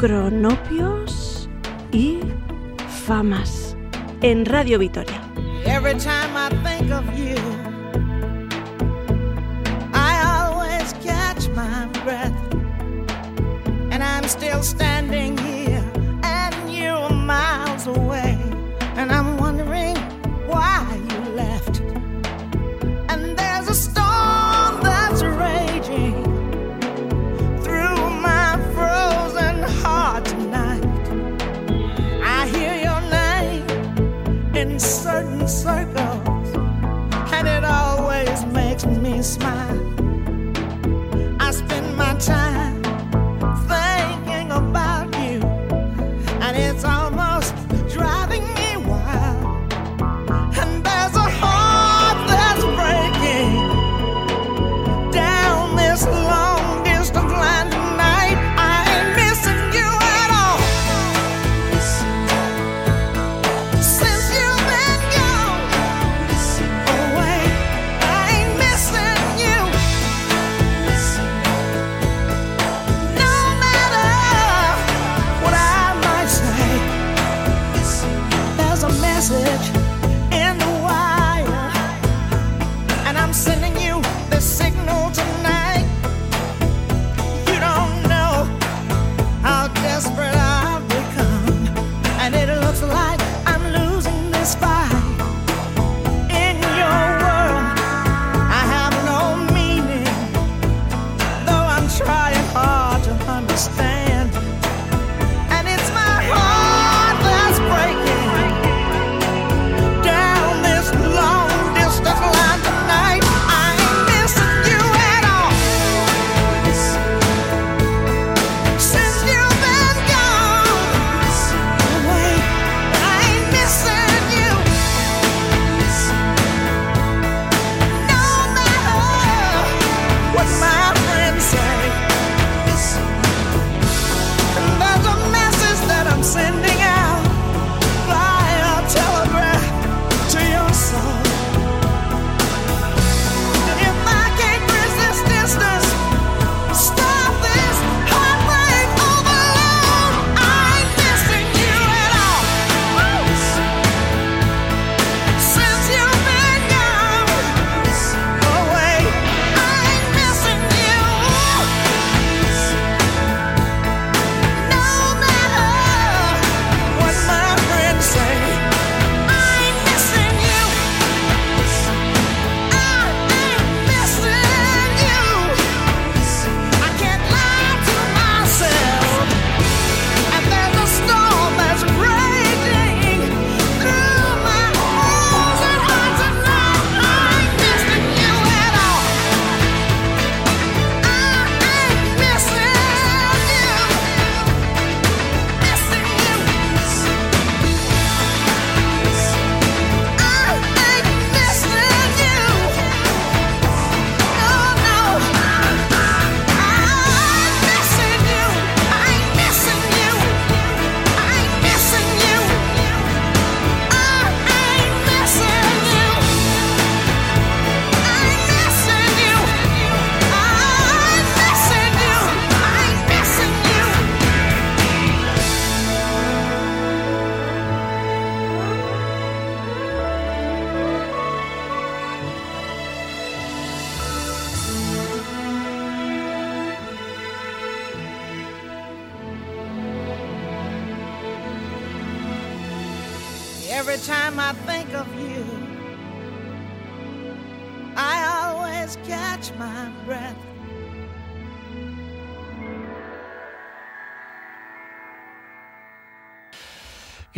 cronopios y famas en Radio Vitoria. Every time I think of you, I always catch my breath. And I'm still standing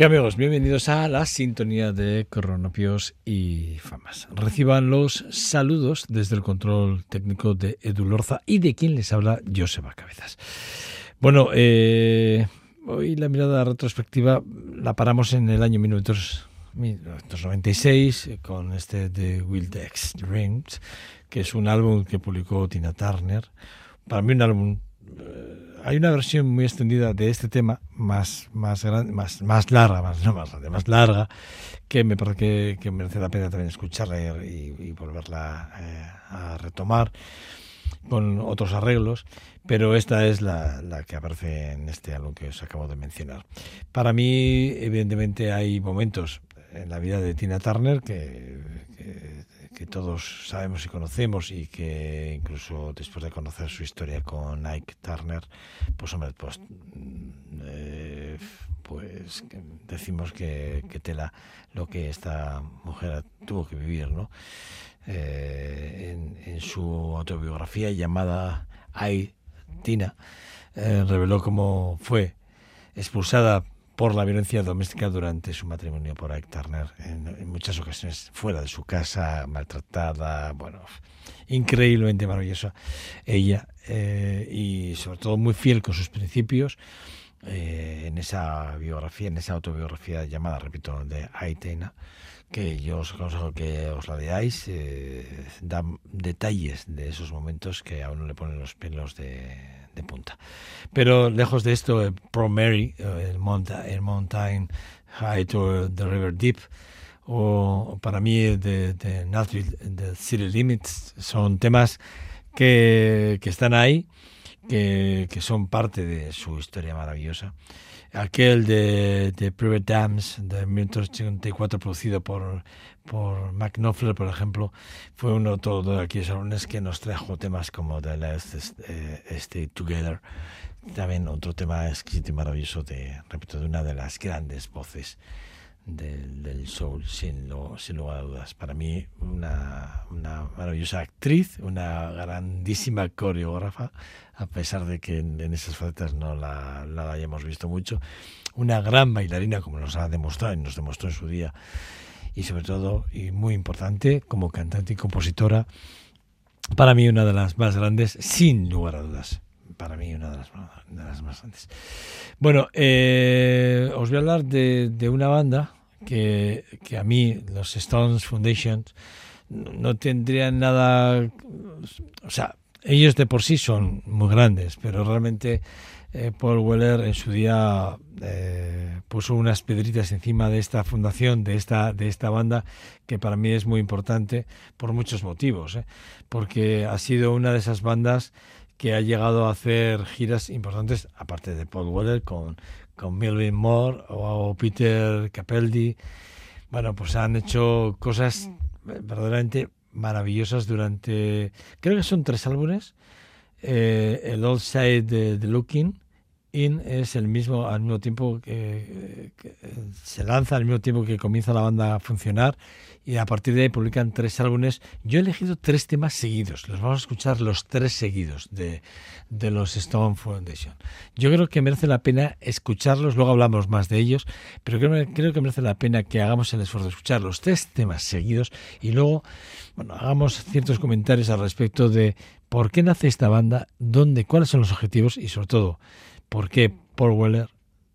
¿Qué amigos? Bienvenidos a la sintonía de Cronopios y Famas. Reciban los saludos desde el control técnico de Edu Lorza y de quien les habla Joseba Cabezas. Bueno, eh, hoy la mirada retrospectiva la paramos en el año 1996 con este de Wildex Dreams, que es un álbum que publicó Tina Turner. Para mí un álbum eh, hay una versión muy extendida de este tema, más, más, gran- más, más larga, más, no más más larga, que me parece que, merece la pena también escucharla y, volverla eh, a retomar. con otros arreglos, pero esta es la, la, que aparece en este álbum que os acabo de mencionar. Para mí, evidentemente, hay momentos en la vida de Tina Turner que, que, que todos sabemos y conocemos y que incluso después de conocer su historia con Ike Turner, pues hombre, pues, eh, pues decimos que, que, tela lo que esta mujer tuvo que vivir, ¿no? Eh, en, en, su autobiografía llamada I, Tina, eh, reveló cómo fue expulsada por la violencia doméstica durante su matrimonio por Ike Turner, en, en, muchas ocasiones fuera de su casa, maltratada, bueno, increíblemente maravillosa ella, eh, y sobre todo muy fiel con sus principios. Eh, en esa biografía, en esa autobiografía llamada, repito, de Aitena, que yo os aconsejo que os la leáis, eh, da detalles de esos momentos que a uno le ponen los pelos de, de punta. Pero lejos de esto, el Pro Mary, el, Monta, el Mountain Height o The River Deep, o para mí de, de Nashville, The City Limits, son temas que, que están ahí, que, que, son parte de su historia maravillosa. Aquel de, Private Dams de 1984 producido por, por Mac Knopfler, por ejemplo, fue uno todo de aquellos álbumes que nos trajo temas como The Last eh, Stay Together, también otro tema exquisito y maravilloso de, repito, de una de las grandes voces del, del soul, sin, lo, sin lugar a dudas. Para mí, una, una, maravillosa actriz, una grandísima coreógrafa, a pesar de que en, esas facetas no la, la, hayamos visto mucho. Una gran bailarina, como nos ha demostrado y nos demostró en su día. Y sobre todo, y muy importante, como cantante y compositora, para mí una de las más grandes, sin lugar a dudas para mí una de las, de las más grandes. Bueno, eh, os voy a hablar de, de una banda que, que, a mí, los Stones Foundation, no tendrían nada... O sea, ellos de por sí son muy grandes, pero realmente eh, Paul Weller en su día eh, puso unas pedritas encima de esta fundación, de esta, de esta banda, que para mí es muy importante por muchos motivos, ¿eh? porque ha sido una de esas bandas que ha llegado a hacer giras importantes, aparte de Paul Weller, con, con Melvin Moore o, o Peter Capaldi. Bueno, pues han hecho cosas verdaderamente maravillosas durante, creo que son tres álbumes. Eh, el Old Side de, de, Looking In es el mismo al mismo tiempo que, que, se lanza, al mismo tiempo que comienza la banda a funcionar y a partir de ahí publican tres álbumes. Yo he elegido tres temas seguidos, los vamos a escuchar los tres seguidos de, de los Stone Foundation. Yo creo que merece la pena escucharlos, luego hablamos más de ellos, pero creo, creo que merece la pena que hagamos el esfuerzo de escuchar los tres temas seguidos y luego bueno, hagamos ciertos comentarios al respecto de por qué nace esta banda, dónde, cuáles son los objetivos y sobre todo por qué Paul Weller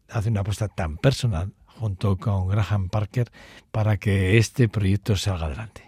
hace una apuesta tan personal junto con Graham Parker para que este proyecto salga adelante.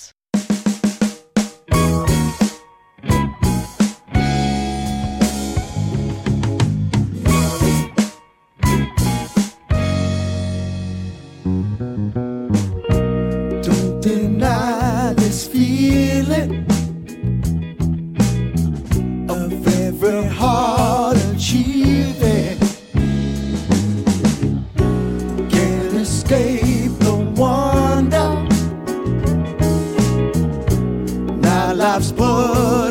escape the wonder. Now life's put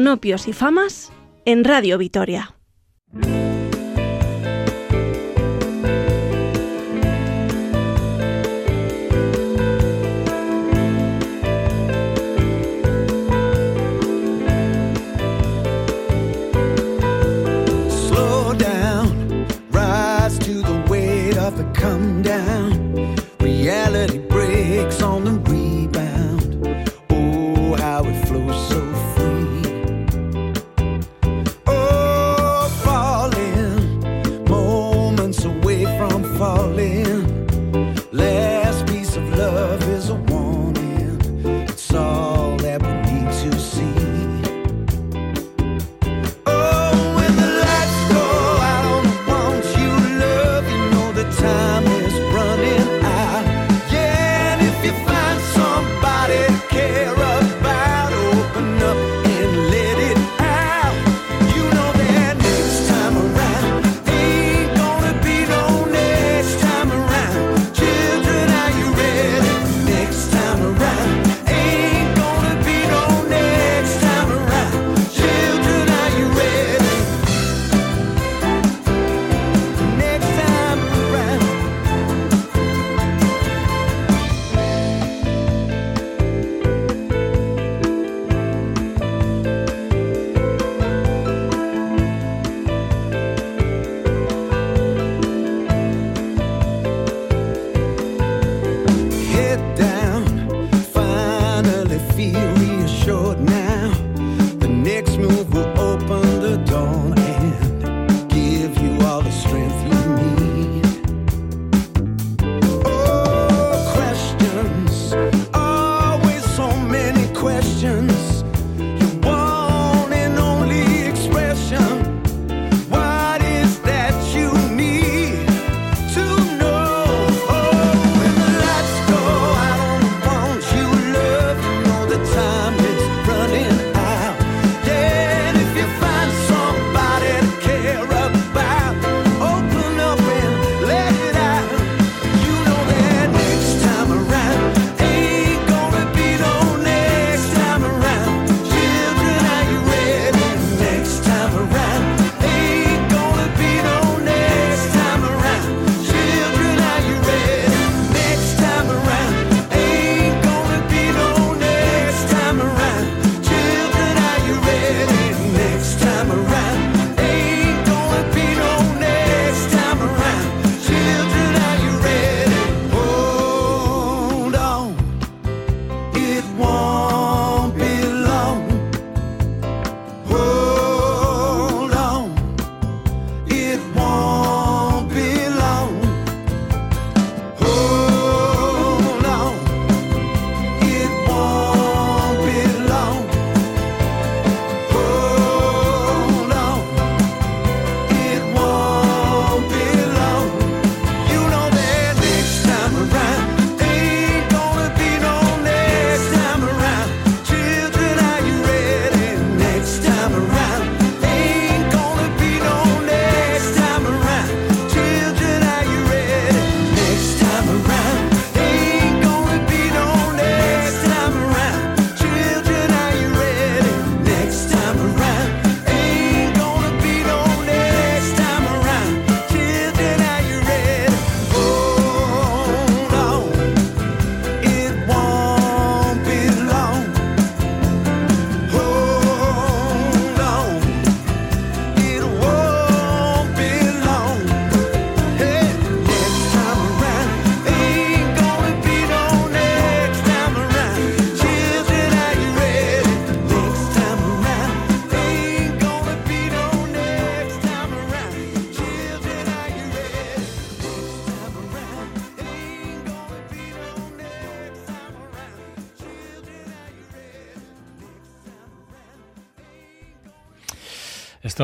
Cronopios y Famas en Radio Vitoria.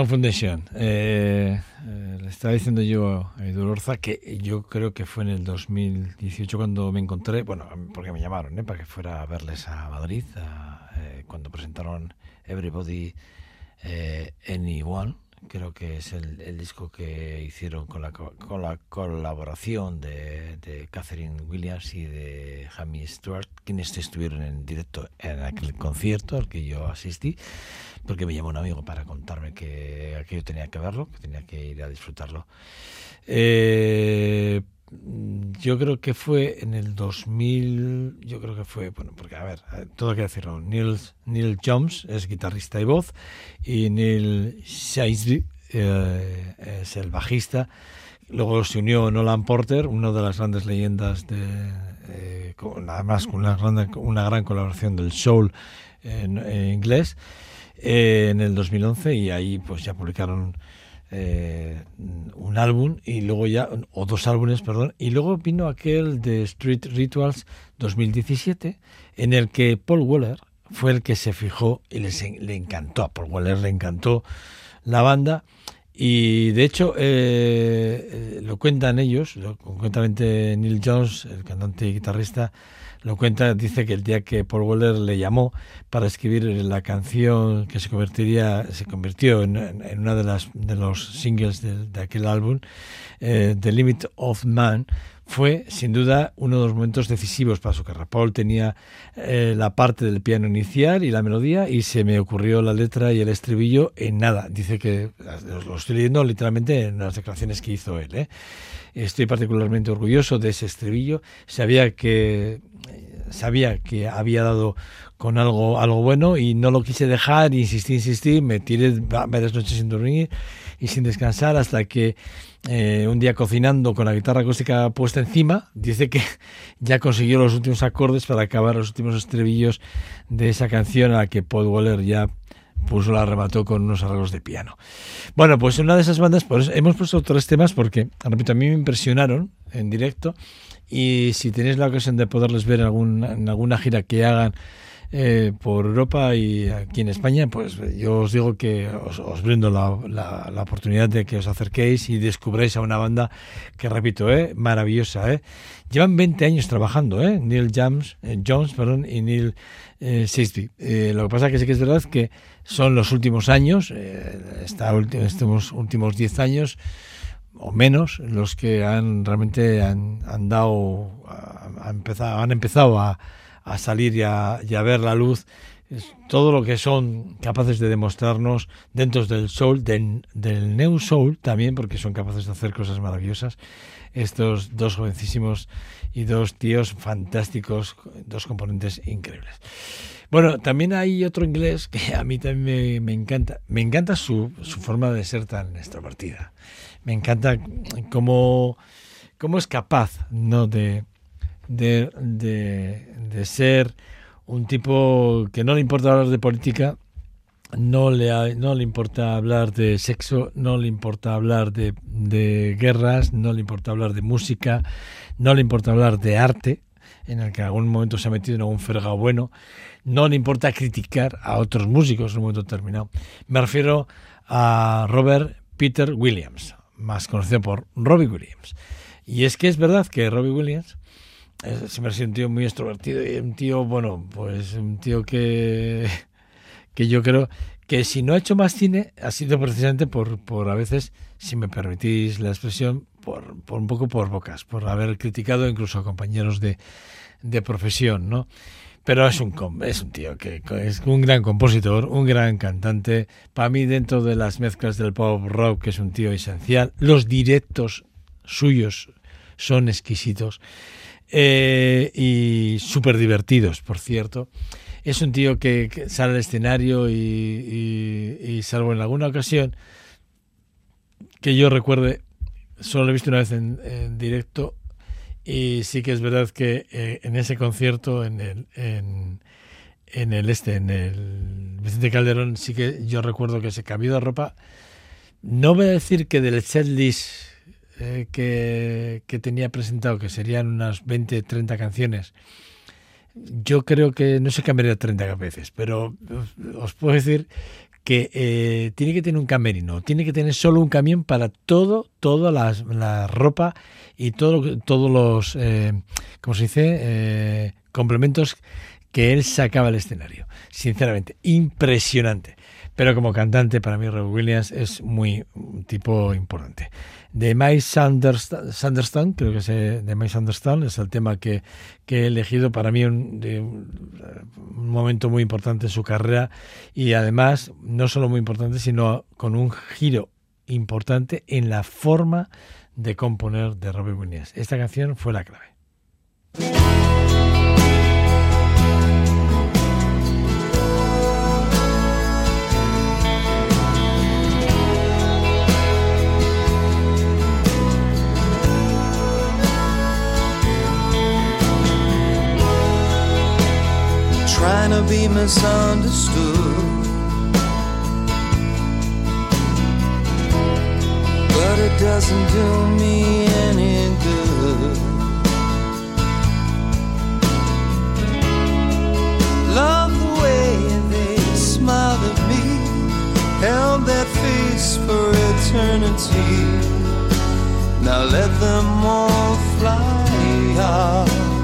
Foundation. Eh, eh, le estaba diciendo yo a Edu Lorza que yo creo que fue en el 2018 cuando me encontré, bueno, porque me llamaron, ¿eh? para que fuera a verles a Madrid, a, eh, cuando presentaron Everybody eh, Anyone creo que es el, el, disco que hicieron con la, con la colaboración de, de, Catherine Williams y de Jamie Stewart, quienes estuvieron en directo en aquel concierto al que yo asistí, porque me llamó un amigo para contarme que aquello tenía que verlo, que tenía que ir a disfrutarlo. Eh, yo creo que fue en el 2000, yo creo que fue, bueno, porque a ver, todo hay que decirlo, Neil, Neil Jones es guitarrista y voz y Neil Shaisley eh, es el bajista. Luego se unió Nolan Porter, una de las grandes leyendas de, eh, con, además con una gran, una gran colaboración del soul en, en inglés, eh, en el 2011 y ahí pues ya publicaron eh, un álbum y luego ya, o dos álbumes, perdón, y luego vino aquel de Street Rituals 2017, en el que Paul Weller fue el que se fijó y les, le encantó, a Paul Weller le encantó la banda. Y de hecho, eh, lo cuentan ellos, lo, concretamente Neil Jones, el cantante y guitarrista, lo cuenta, dice que el día que Paul Weller le llamó para escribir la canción que se convertiría, se convirtió en, en una de las de los singles de, de aquel álbum, eh, The Limit of Man, fue sin duda uno de los momentos decisivos para su carrera. Paul tenía eh, la parte del piano inicial y la melodía y se me ocurrió la letra y el estribillo en nada. Dice que lo estoy leyendo literalmente en las declaraciones que hizo él. ¿eh? Estoy particularmente orgulloso de ese estribillo. Sabía que sabía que había dado con algo algo bueno y no lo quise dejar, insistí, insistí, me tiré varias noches sin dormir y sin descansar hasta que eh, un día cocinando con la guitarra acústica puesta encima, dice que ya consiguió los últimos acordes para acabar los últimos estribillos de esa canción a la que Paul Waller ya puso la remató con unos arreglos de piano. Bueno, pues una de esas bandas, pues hemos puesto tres temas porque, repito, a mí me impresionaron en directo y si tenéis la ocasión de poderles ver algún, en alguna gira que hagan eh, por Europa y aquí en España, pues yo os digo que os, os brindo la, la, oportunidad de que os acerquéis y descubráis a una banda que, repito, eh, maravillosa. Eh. Llevan 20 años trabajando, eh, Neil James, eh, Jones perdón, y Neil eh. Eh, lo que pasa que sí que es verdad que son los últimos años, eh, estos últimos 10 años, o menos los que han realmente han, dado han empezado a, a salir y a, ver la luz todo lo que son capaces de demostrarnos dentro del soul, del, del new soul también, porque son capaces de hacer cosas maravillosas. Estos dos jovencísimos y dos tíos fantásticos, dos componentes increíbles. Bueno, también hay otro inglés que a mí también me, me encanta. Me encanta su, su, forma de ser tan extrovertida. Me encanta cómo, cómo es capaz ¿no? de, de, de, de ser un tipo que no le importa hablar de política, no le, no le importa hablar de sexo, no le importa hablar de, de, guerras, no le importa hablar de música, no le importa hablar de arte, en el que en algún momento se ha metido en algún fregado bueno, no le importa criticar a otros músicos en un momento determinado. Me refiero a Robert Peter Williams, más conocido por Robbie Williams. Y es que es verdad que Robbie Williams siempre ha sido un tío muy extrovertido y un tío, bueno, pues un tío que, que yo creo que si no ha hecho más cine ha sido precisamente por, por a veces, si me permitís la expresión, por, por un poco por bocas, por haber criticado incluso a compañeros de, de profesión, ¿no? Pero es un, es un tío que es un gran compositor, un gran cantante. Para mí, dentro de las mezclas del pop rock, que es un tío esencial. Los directos suyos son exquisitos eh, y súper divertidos, por cierto. Es un tío que, sale al escenario y, salvo en alguna ocasión que yo recuerde, solo lo he visto una vez en, en directo y sí que es verdad que eh, en ese concierto, en el, en, en, el este, en el Vicente Calderón, sí que yo recuerdo que se cambió de ropa. No voy a decir que del setlist eh, que, que, tenía presentado, que serían unas 20, 30 canciones, yo creo que no se cambiaría 30 veces, pero os puedo decir que eh, tiene que tener un camerino, tiene que tener solo un camión para todo, toda la, la ropa y todo, todos los, eh, ¿cómo se dice? Eh, complementos que él sacaba al escenario. Sinceramente, impresionante. Pero como cantante, para mí, Robbie Williams es muy un tipo importante. De Mike Sanderson, creo que es eh, de Mike Sanderson, es el tema que, que he elegido para mí un, de un, momento muy importante en su carrera y además, no solo muy importante, sino con un giro importante en la forma de componer de Robbie Williams. Esta canción fue la clave. Trying to be misunderstood. But it doesn't do me any good. Love the way they smiled at me, held that face for eternity. Now let them all fly off.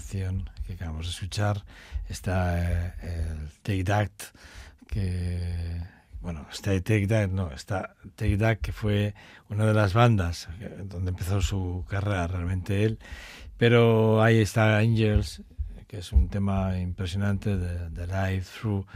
Canción que acabamos de escuchar, está eh, el Take That, que, bueno, está Take That, no, está Take That, que fue una de las bandas donde empezó su carrera realmente él, pero ahí está Angels, que es un tema impresionante de, de Live Through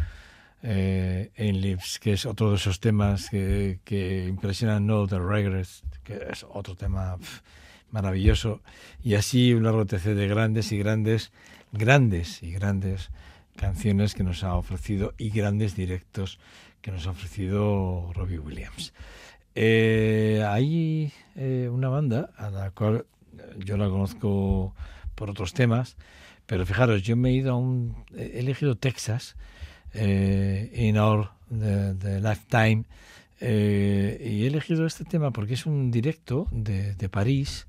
eh, In Lips, que es otro de esos temas que, que impresionan, No The Regrets, que es otro tema pf, maravilloso. Y así un largo de grandes y grandes, grandes y grandes canciones que nos ha ofrecido y grandes directos que nos ha ofrecido Robbie Williams. Eh, hay eh, una banda a la cual yo la conozco por otros temas, pero fijaros, yo me he ido a un. He elegido Texas eh, in Our the Lifetime eh, y he elegido este tema porque es un directo de, París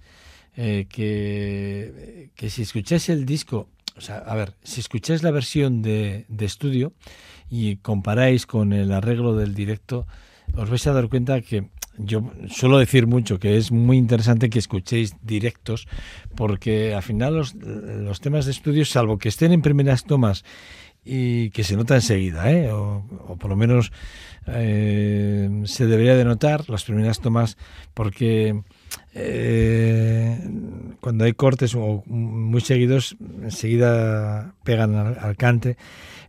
eh, que, que si escucháis el disco, o sea, a ver, si escucháis la versión de, de estudio y comparáis con el arreglo del directo, os vais a dar cuenta que yo suelo decir mucho que es muy interesante que escuchéis directos porque al final los, los temas de estudio, salvo que estén en primeras tomas y que se nota enseguida, ¿eh? o, o por lo menos eh, se debería de notar las primeras tomas porque eh, cuando hay cortes o muy seguidos enseguida pegan al, al cante,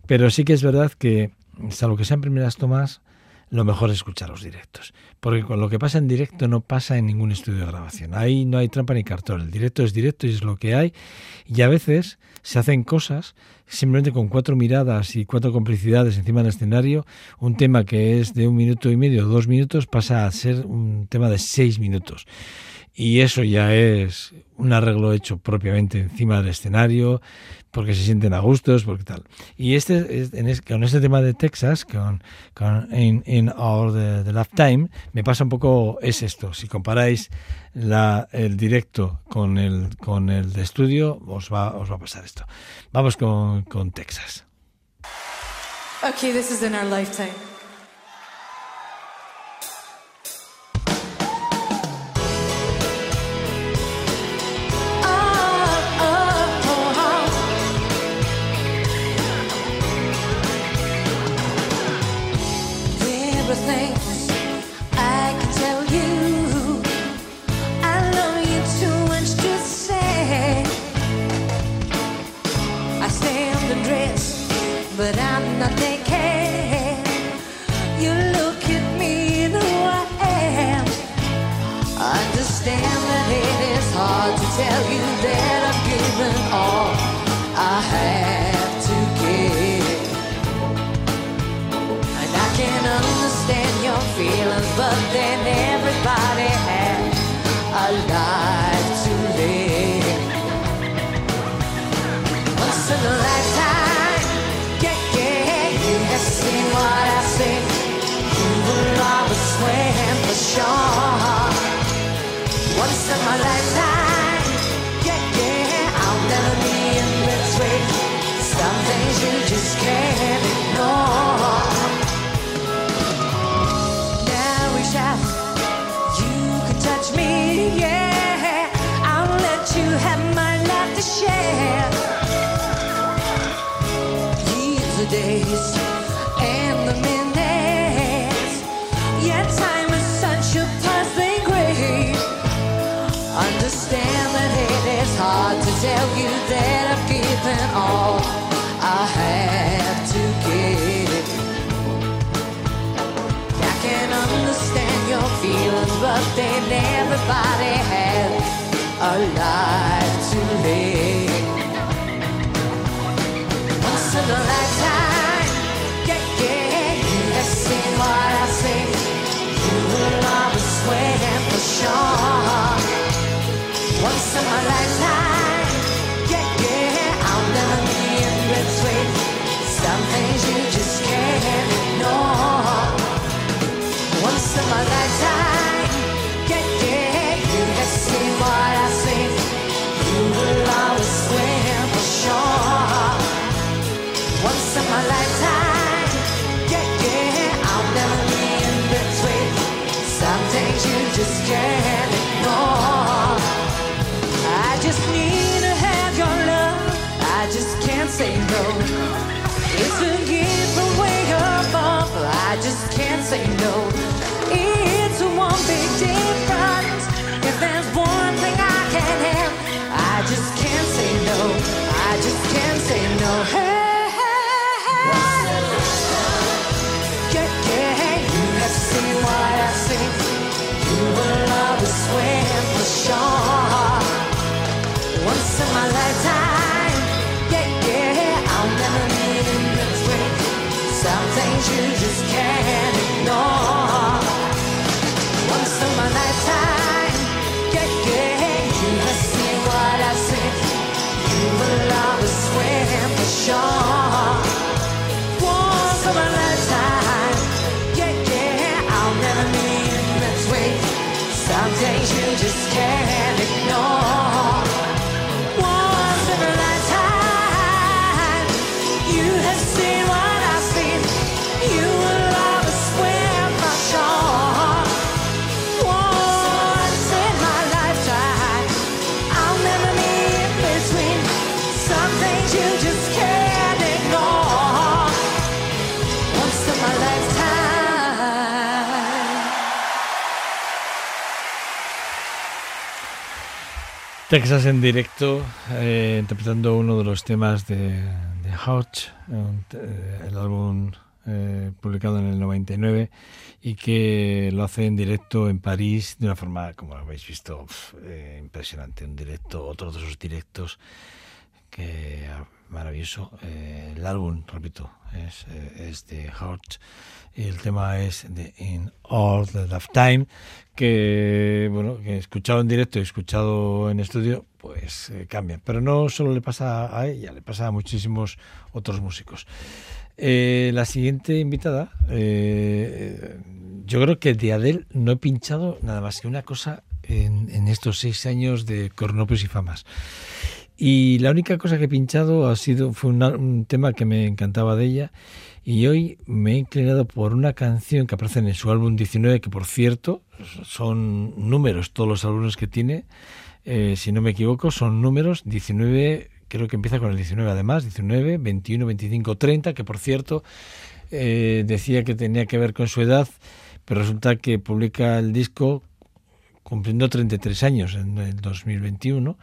pero sí que es verdad que salvo que sean primeras tomas lo mejor es escuchar los directos. Porque con lo que pasa en directo no pasa en ningún estudio de grabación. Ahí no hay trampa ni cartón. El directo es directo y es lo que hay. Y a veces se hacen cosas simplemente con cuatro miradas y cuatro complicidades encima del escenario. Un tema que es de un minuto y medio, dos minutos, pasa a ser un tema de seis minutos. Y eso ya es un arreglo hecho propiamente encima del escenario, porque se sienten a gustos, porque tal. Y este, con este tema de Texas, con, con In, In Our the Lifetime, me pasa un poco, es esto. Si comparáis la, el directo con el, con el de estudio, os va, os va a pasar esto. Vamos con, con Texas. Okay, this is in our lifetime. Everybody has a life to live. Once in a lifetime, Texas en directo, eh, interpretando uno de los temas de, de Hodge, eh, el álbum eh, publicado en el 99 y que lo hace en directo en París de una forma, como habéis visto, eh, impresionante. Un directo, otro de esos directos que maravilloso. Eh, el álbum, repito, es, eh, es de y el tema es de In All the Lifetime que bueno que he escuchado en directo y escuchado en estudio pues eh, cambian pero no solo le pasa a ella le pasa a muchísimos otros músicos. Eh, la siguiente invitada eh, yo creo que de Adele no he pinchado nada más que una cosa en, en estos seis años de Cornopios y Famas y la única cosa que he pinchado ha sido fue una- un tema que me encantaba de ella. Y hoy me he inclinado por una canción que aparece en su álbum 19 que por cierto son números todos los álbumes que tiene. Eh, si no me equivoco son números 19 creo que empieza con el 19 además 19 21 25 30 que por cierto eh, decía que tenía que ver con su edad pero resulta que publica el disco cumpliendo 33 años en el 2021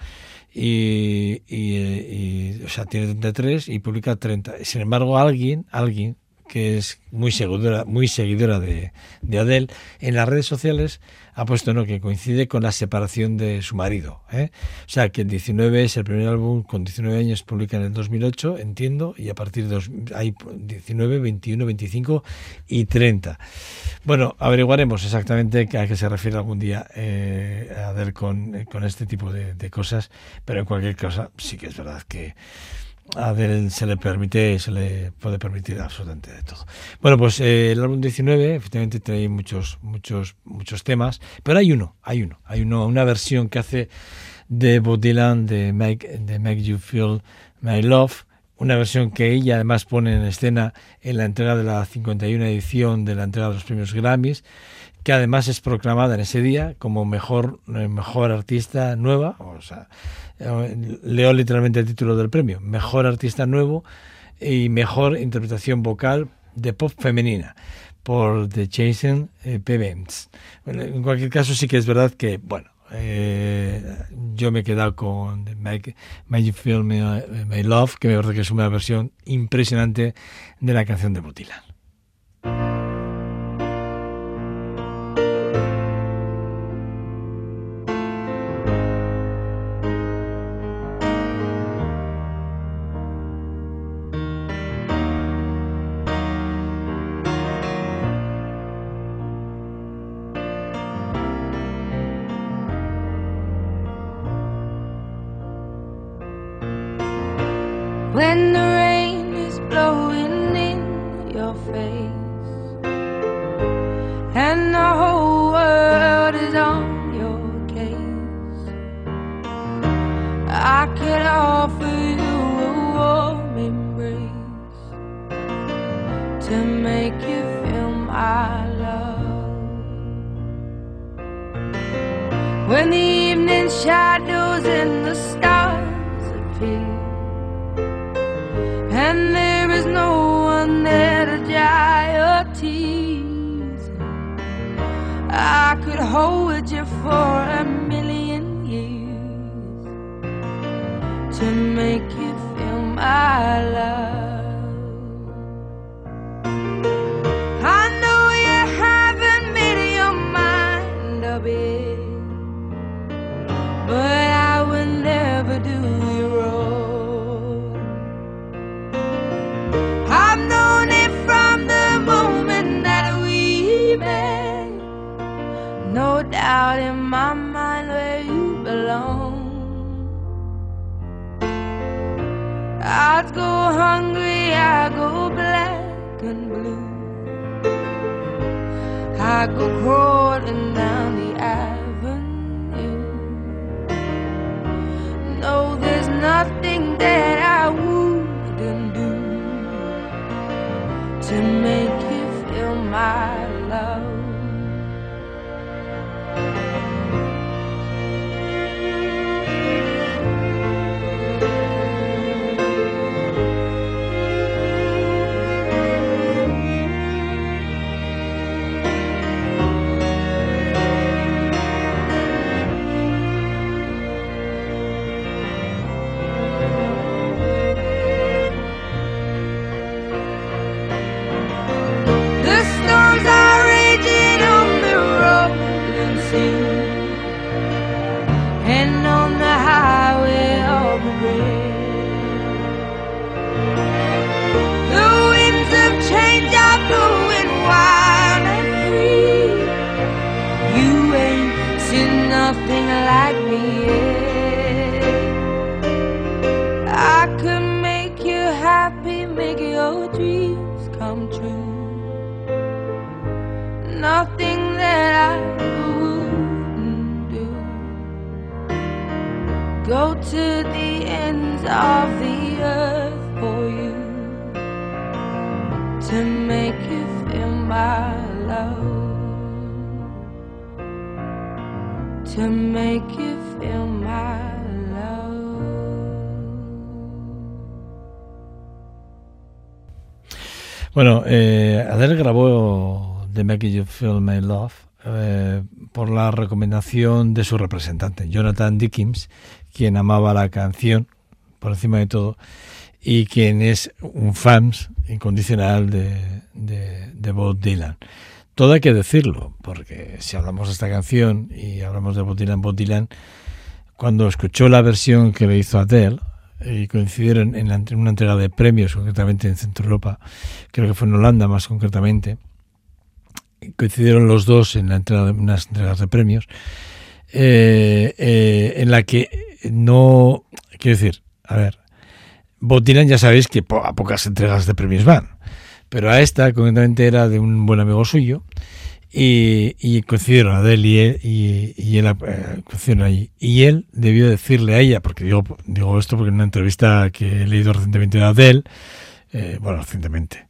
y, y, y, o sea tiene 33 y publica 30 sin embargo alguien alguien que es muy seguidora muy seguidora de, de Adele en las redes sociales ha puesto no que coincide con la separación de su marido ¿eh? o sea que el 19 es el primer álbum con 19 años publica en el 2008 entiendo y a partir de dos, hay 19 21 25 y 30 bueno, averiguaremos exactamente a qué se refiere algún día eh, Adele con, eh, con este tipo de, de cosas, pero en cualquier cosa sí que es verdad que a Adele se le permite, se le puede permitir absolutamente de todo. Bueno, pues eh, el álbum 19 efectivamente trae muchos, muchos, muchos temas, pero hay uno, hay uno, hay uno, una versión que hace de Bob Dylan de Make, de Make You Feel My Love, una versión que ella además pone en escena en la entrega de la 51 edición de la entrega de los premios Grammys, que además es proclamada en ese día como mejor, eh, mejor artista nueva, o sea, eh, leo literalmente el título del premio, mejor artista nuevo y mejor interpretación vocal de pop femenina por The Jason eh, P. Banks. Bueno, en cualquier caso sí que es verdad que, bueno, yo me he quedado con Make, Make Feel My, Love, que me parece que es una versión impresionante de la canción de Botilan. When the rain is blowing in your face and the whole world is on your case, I could offer you a warm embrace to make you feel my love. When the evening shadows and the stars I could hold you for a million years to make you feel my love. I'd go hungry, I go black and blue. I go crawling Feel My Love eh, por la recomendación de su representante, Jonathan Dickens, quien amaba la canción por encima de todo y quien es un fan incondicional de, de, Bob Dylan. Todo hay que decirlo, porque si hablamos de esta canción y hablamos de Bob Dylan, Bob Dylan, cuando escuchó la versión que le hizo Adele, y coincidieron en, la- en una entrega de premios, concretamente en Centro Europa, creo que fue en Holanda más concretamente, coincidieron los dos en la entrega unas entregas de premios, eh, eh, en la que no, quiero decir, a ver, Bob Dylan ya sabéis que po- a pocas entregas de premios van, pero a esta concretamente era de un buen amigo suyo y, coincidieron Adele y él, y, y él eh, allí. Y él debió decirle a ella, porque digo, digo esto porque en una entrevista que he leído recientemente de Adele, eh, bueno, recientemente,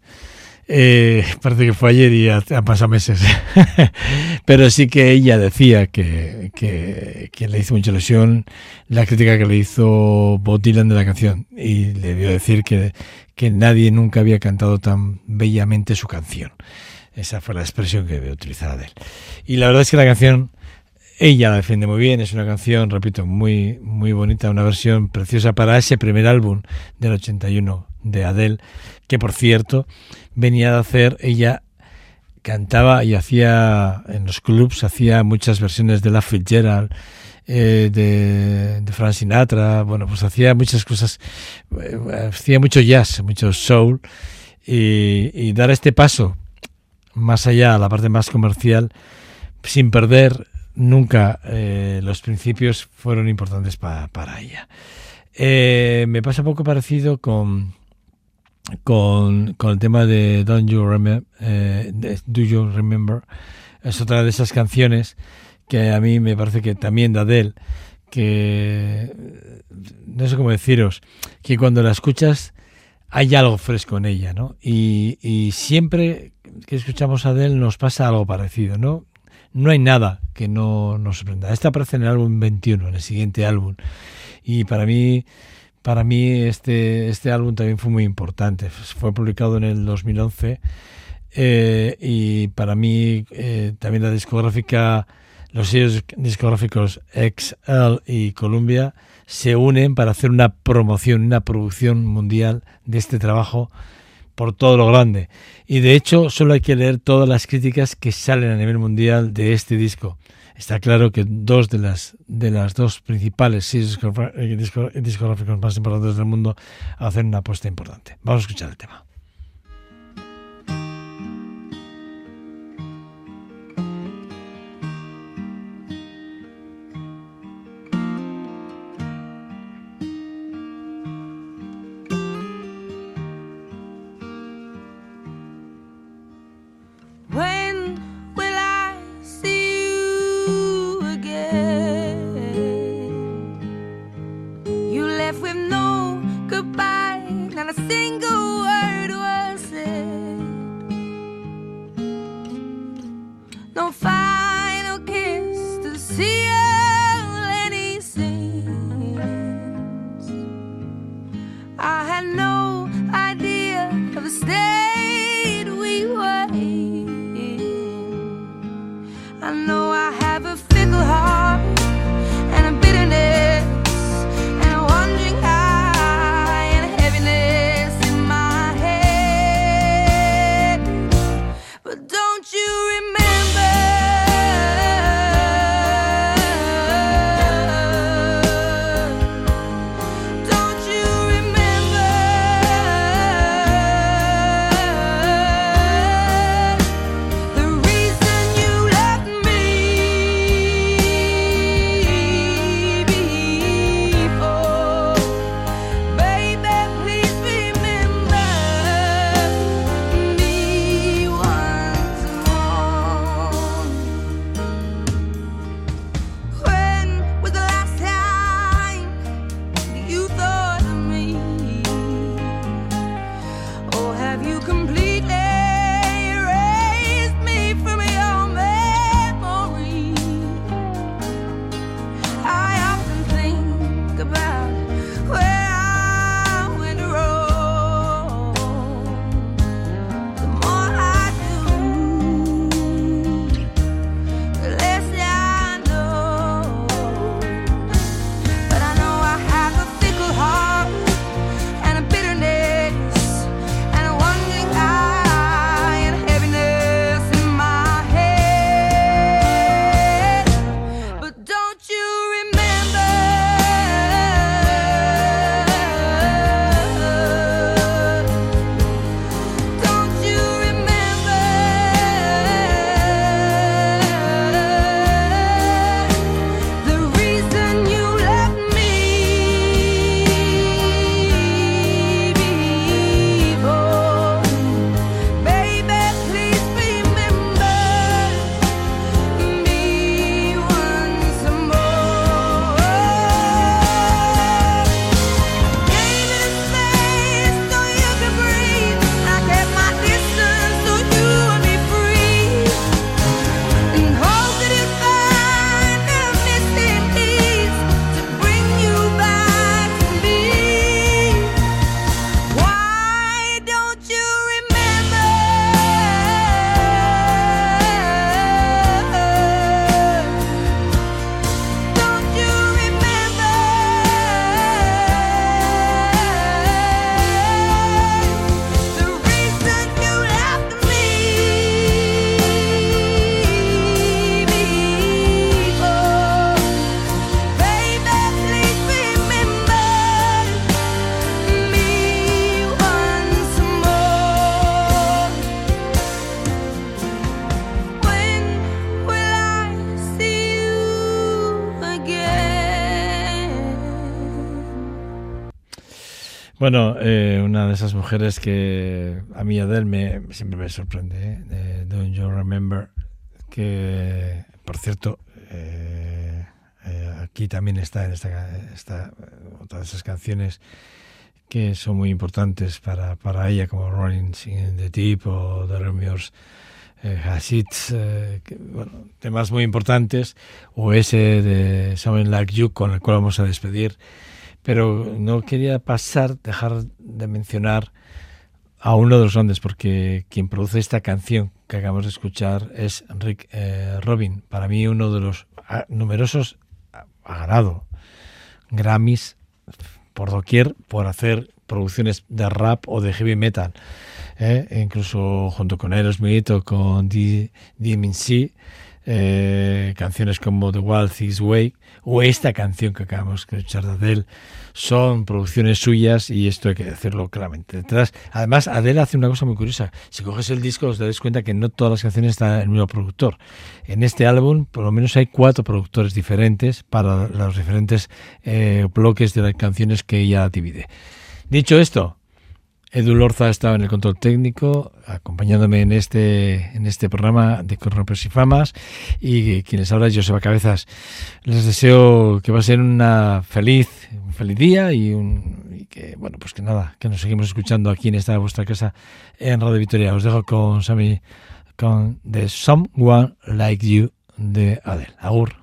eh, parece que fue ayer y ha- pasado meses. Pero sí que ella decía que, que, que le hizo mucha ilusión la crítica que le hizo Bob Dylan de la canción. Y le debió decir que, que nadie nunca había cantado tan bellamente su canción. Esa fue la expresión que debió utilizar Adele. Y la verdad es que la canción ella la defiende muy bien, es una canción, repito, muy, muy bonita, una versión preciosa para ese primer álbum del 81 de Adele, que por cierto venía de hacer, ella cantaba y hacía en los clubs, hacía muchas versiones de La Fitzgerald, eh, de, de Frank Sinatra, bueno, pues hacía muchas cosas, eh, hacía mucho jazz, mucho soul, y, y dar este paso más allá, a la parte más comercial, sin perder nunca eh, los principios fueron importantes pa- para ella. Me pasa poco parecido con, con, con el tema de Don't You Remember, Do You Remember. Es otra de esas canciones que a mí me parece que también de Adele, que no sé cómo deciros, que cuando la escuchas hay algo fresco en ella, ¿no? Y, y siempre que escuchamos a Adele nos pasa algo parecido, ¿no? No hay nada que no nos sorprenda. Esta aparece en el álbum 21, en el siguiente álbum. Y para mí, para mí este, este álbum también fue muy importante. Fue publicado en el 2011 eh, y para mí eh, también la discográfica, los sellos discográficos XL y Columbia se unen para hacer una promoción, una producción mundial de este trabajo por todo lo grande. Y de hecho, solo hay que leer todas las críticas que salen a nivel mundial de este disco. Está claro que dos de las de las dos principales discogra- eh, disco- discográficos más importantes del mundo hacen una apuesta importante. Vamos a escuchar el tema. Bueno, eh, una de esas mujeres que a mí Adele me, siempre me sorprende, ¿eh? de Don't You Remember, que por cierto, eh, eh, aquí también está en esta, esta otra de esas canciones que son muy importantes para, para ella, como Rolling in the Deep o The eh, Hashits, eh, bueno, temas muy importantes, o ese de Someone Like You, con el cual vamos a despedir. Pero no quería pasar, dejar de mencionar a uno de los grandes, porque quien produce esta canción que acabamos de escuchar es Rick eh, Robin. Para mí uno de los ah, numerosos, ah, ha ganado Grammys por doquier por hacer producciones de rap o de heavy metal. ¿eh? E incluso junto con Aerosmith o con D- DMC, eh, canciones como The Wild Things Way o esta canción que acabamos de escuchar de Adele son producciones suyas y esto hay que decirlo claramente. Detrás, además, Adele hace una cosa muy curiosa. Si coges el disco, os daréis cuenta que no todas las canciones están en el mismo productor. En este álbum, por lo menos hay cuatro productores diferentes para los diferentes eh, bloques de las canciones que ella divide. Dicho esto, Edu Lorza estaba en el control técnico, acompañándome en este, en este programa de Corrompes y Famas. Y quienes habla es Joseba Cabezas. Les deseo que va a ser una feliz, un feliz día y, un, y que, bueno, pues que nada, que nos seguimos escuchando aquí en esta vuestra casa en Radio Victoria. Os dejo con Sammy, con The Someone Like You de Adele. Agur.